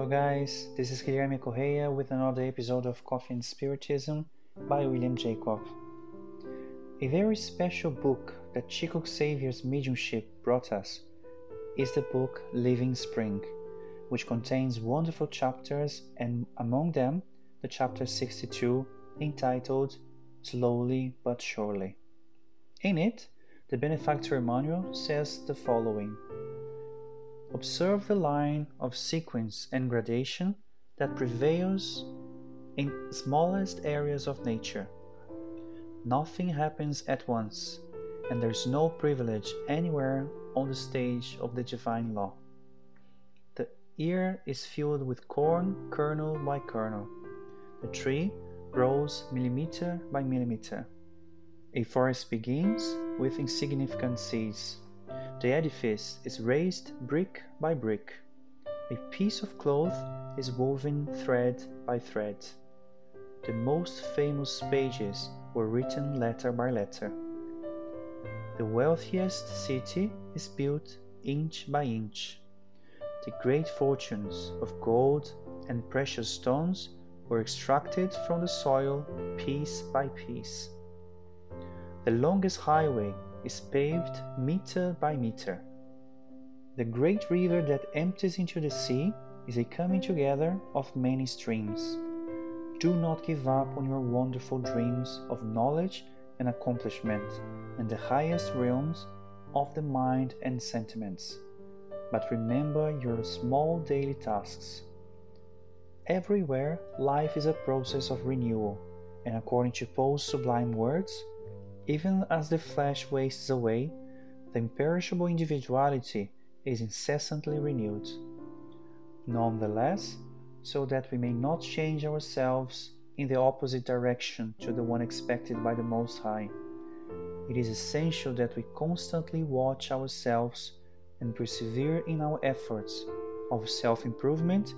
guys, this is Guilherme Correia with another episode of Coffee and Spiritism by William Jacob. A very special book that Chico Xavier's mediumship brought us is the book Living Spring, which contains wonderful chapters and among them the chapter 62 entitled Slowly but Surely. In it, the benefactor Emmanuel says the following Observe the line of sequence and gradation that prevails in smallest areas of nature. Nothing happens at once, and there is no privilege anywhere on the stage of the divine law. The ear is filled with corn, kernel by kernel. The tree grows millimeter by millimeter. A forest begins with insignificant seeds the edifice is raised brick by brick. A piece of cloth is woven thread by thread. The most famous pages were written letter by letter. The wealthiest city is built inch by inch. The great fortunes of gold and precious stones were extracted from the soil piece by piece. The longest highway is paved meter by meter. The great river that empties into the sea is a coming together of many streams. Do not give up on your wonderful dreams of knowledge and accomplishment and the highest realms of the mind and sentiments, but remember your small daily tasks. Everywhere, life is a process of renewal, and according to Paul's sublime words, even as the flesh wastes away, the imperishable individuality is incessantly renewed. Nonetheless, so that we may not change ourselves in the opposite direction to the one expected by the Most High, it is essential that we constantly watch ourselves and persevere in our efforts of self improvement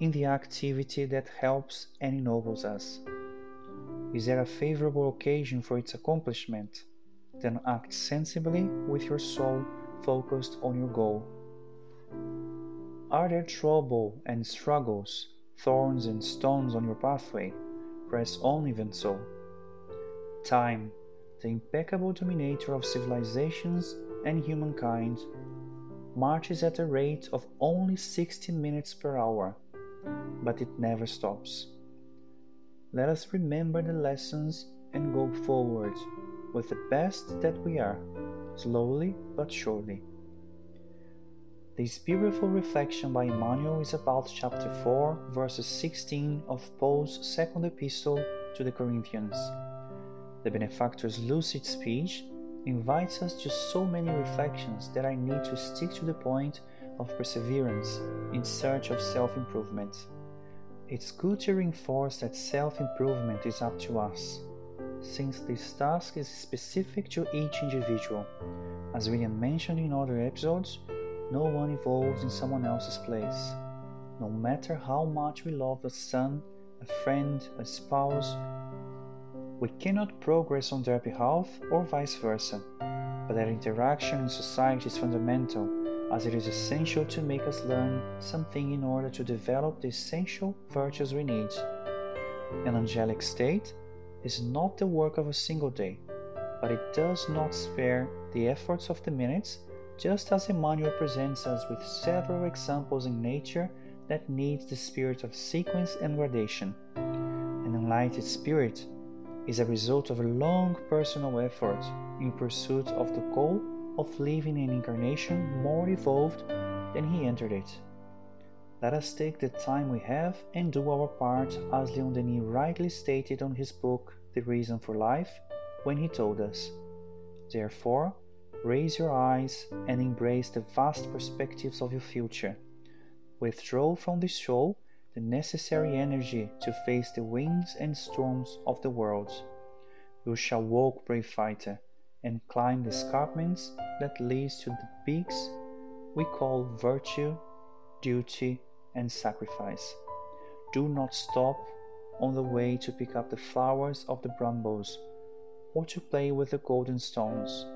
in the activity that helps and ennobles us. Is there a favorable occasion for its accomplishment? Then act sensibly with your soul focused on your goal. Are there trouble and struggles, thorns and stones on your pathway? Press on even so. Time, the impeccable dominator of civilizations and humankind, marches at a rate of only 60 minutes per hour, but it never stops. Let us remember the lessons and go forward with the best that we are, slowly but surely. This beautiful reflection by Emmanuel is about chapter 4, verses 16 of Paul's second epistle to the Corinthians. The benefactor's lucid speech invites us to so many reflections that I need to stick to the point of perseverance in search of self improvement. It's good to reinforce that self improvement is up to us, since this task is specific to each individual. As William mentioned in other episodes, no one evolves in someone else's place. No matter how much we love a son, a friend, a spouse, we cannot progress on their behalf or vice versa, but that interaction in society is fundamental as it is essential to make us learn something in order to develop the essential virtues we need. An angelic state is not the work of a single day, but it does not spare the efforts of the minutes, just as Emmanuel presents us with several examples in nature that needs the spirit of sequence and gradation. An enlightened spirit is a result of a long personal effort in pursuit of the goal of living an incarnation more evolved than he entered it. Let us take the time we have and do our part, as Leon Denis rightly stated on his book The Reason for Life when he told us. Therefore, raise your eyes and embrace the vast perspectives of your future. Withdraw from this show the necessary energy to face the winds and storms of the world. You shall walk, brave fighter, and climb the escarpments that leads to the peaks we call virtue, duty, and sacrifice. Do not stop on the way to pick up the flowers of the brambles or to play with the golden stones.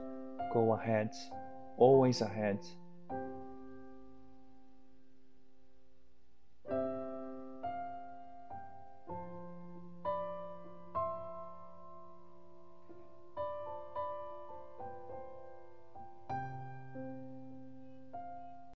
Go ahead, always ahead.